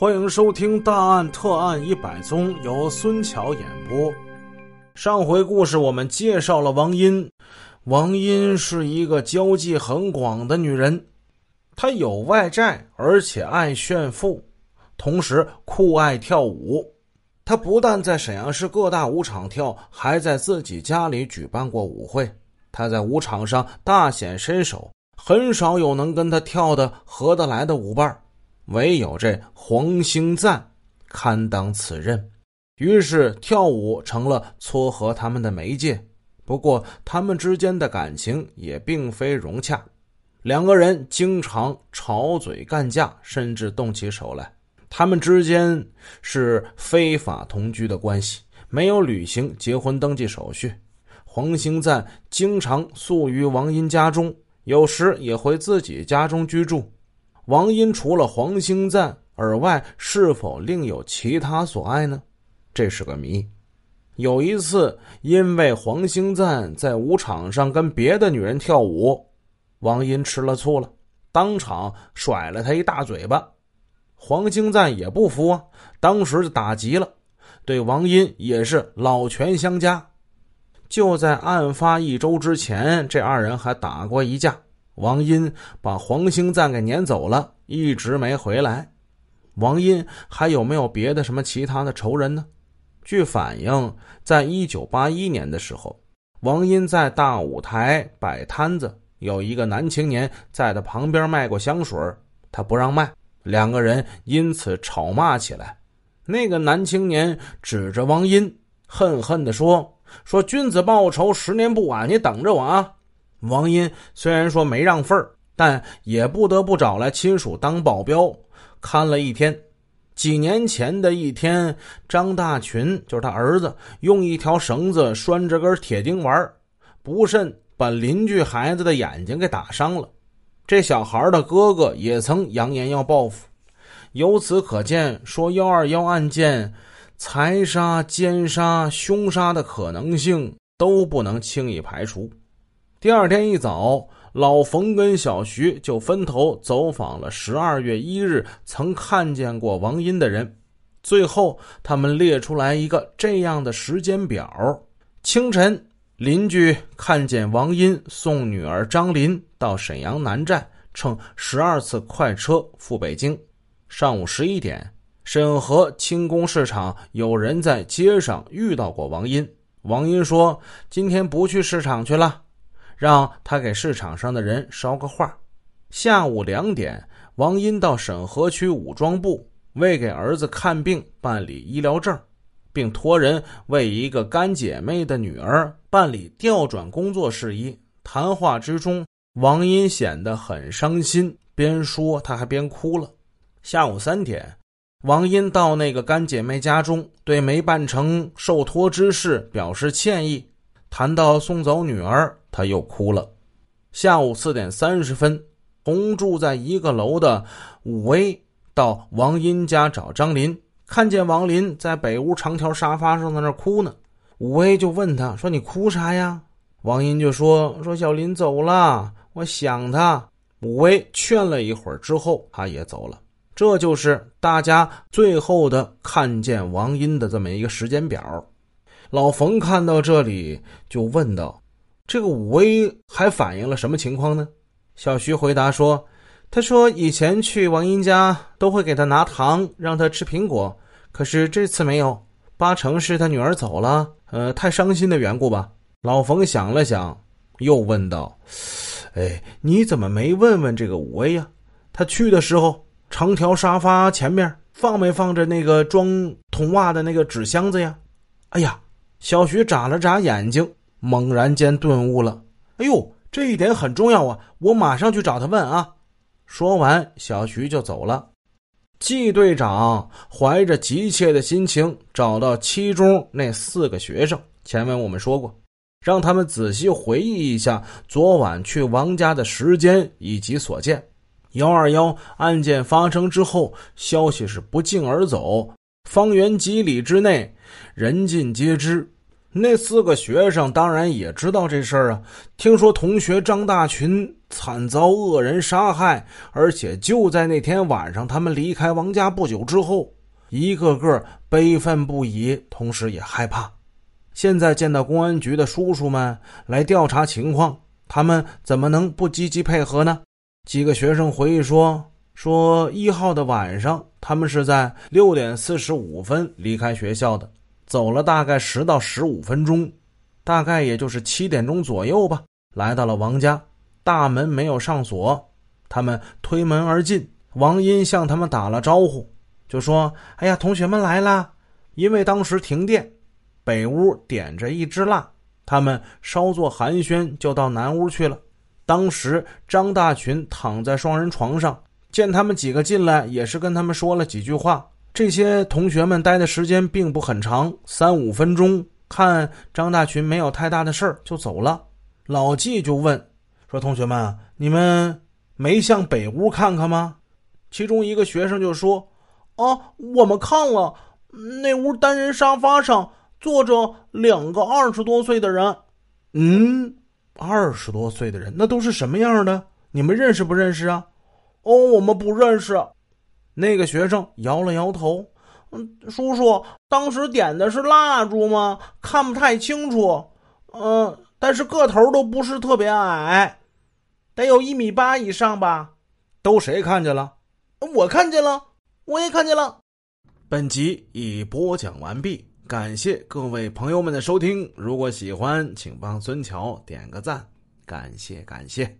欢迎收听《大案特案一百宗》，由孙桥演播。上回故事我们介绍了王英，王英是一个交际很广的女人，她有外债，而且爱炫富，同时酷爱跳舞。她不但在沈阳市各大舞场跳，还在自己家里举办过舞会。她在舞场上大显身手，很少有能跟她跳的合得来的舞伴儿唯有这黄兴赞堪当此任，于是跳舞成了撮合他们的媒介。不过，他们之间的感情也并非融洽，两个人经常吵嘴干架，甚至动起手来。他们之间是非法同居的关系，没有履行结婚登记手续。黄兴赞经常宿于王英家中，有时也回自己家中居住。王英除了黄兴赞而外，是否另有其他所爱呢？这是个谜。有一次，因为黄兴赞在舞场上跟别的女人跳舞，王英吃了醋了，当场甩了他一大嘴巴。黄兴赞也不服啊，当时就打急了，对王英也是老拳相加。就在案发一周之前，这二人还打过一架。王英把黄兴赞给撵走了，一直没回来。王英还有没有别的什么其他的仇人呢？据反映，在一九八一年的时候，王英在大舞台摆摊子，有一个男青年在他旁边卖过香水，他不让卖，两个人因此吵骂起来。那个男青年指着王英，恨恨地说：“说君子报仇，十年不晚，你等着我啊！”王英虽然说没让份儿，但也不得不找来亲属当保镖看了一天。几年前的一天，张大群就是他儿子，用一条绳子拴着根铁钉玩，不慎把邻居孩子的眼睛给打伤了。这小孩的哥哥也曾扬言要报复。由此可见，说幺二幺案件财杀、奸杀、凶杀的可能性都不能轻易排除。第二天一早，老冯跟小徐就分头走访了十二月一日曾看见过王英的人。最后，他们列出来一个这样的时间表：清晨，邻居看见王英送女儿张林到沈阳南站，乘十二次快车赴北京；上午十一点，沈河轻工市场有人在街上遇到过王英。王英说：“今天不去市场去了。”让他给市场上的人捎个话。下午两点，王英到沈河区武装部为给儿子看病办理医疗证，并托人为一个干姐妹的女儿办理调转工作事宜。谈话之中，王英显得很伤心，边说他还边哭了。下午三点，王英到那个干姐妹家中，对没办成受托之事表示歉意。谈到送走女儿，他又哭了。下午四点三十分，同住在一个楼的武威到王英家找张林，看见王林在北屋长条沙发上在那哭呢。武威就问他说：“你哭啥呀？”王英就说：“说小林走了，我想他。”武威劝了一会儿之后，他也走了。这就是大家最后的看见王英的这么一个时间表。老冯看到这里就问道：“这个武威还反映了什么情况呢？”小徐回答说：“他说以前去王英家都会给他拿糖，让他吃苹果，可是这次没有，八成是他女儿走了，呃，太伤心的缘故吧。”老冯想了想，又问道：“哎，你怎么没问问这个武威呀？他去的时候，长条沙发前面放没放着那个装童袜的那个纸箱子呀？”哎呀！小徐眨了眨眼睛，猛然间顿悟了：“哎呦，这一点很重要啊！我马上去找他问啊！”说完，小徐就走了。季队长怀着急切的心情找到七中那四个学生，前文我们说过，让他们仔细回忆一下昨晚去王家的时间以及所见。幺二幺案件发生之后，消息是不胫而走，方圆几里之内。人尽皆知，那四个学生当然也知道这事儿啊。听说同学张大群惨遭恶人杀害，而且就在那天晚上，他们离开王家不久之后，一个个悲愤不已，同时也害怕。现在见到公安局的叔叔们来调查情况，他们怎么能不积极配合呢？几个学生回忆说：“说一号的晚上，他们是在六点四十五分离开学校的。”走了大概十到十五分钟，大概也就是七点钟左右吧，来到了王家，大门没有上锁，他们推门而进。王英向他们打了招呼，就说：“哎呀，同学们来啦！”因为当时停电，北屋点着一支蜡，他们稍作寒暄，就到南屋去了。当时张大群躺在双人床上，见他们几个进来，也是跟他们说了几句话。这些同学们待的时间并不很长，三五分钟。看张大群没有太大的事儿，就走了。老纪就问说：“同学们，你们没向北屋看看吗？”其中一个学生就说：“啊，我们看了，那屋单人沙发上坐着两个二十多岁的人。”嗯，二十多岁的人，那都是什么样的？你们认识不认识啊？哦，我们不认识。那个学生摇了摇头，嗯，叔叔，当时点的是蜡烛吗？看不太清楚，嗯，但是个头都不是特别矮，得有一米八以上吧？都谁看见了？我看见了，我也看见了。本集已播讲完毕，感谢各位朋友们的收听。如果喜欢，请帮孙桥点个赞，感谢感谢。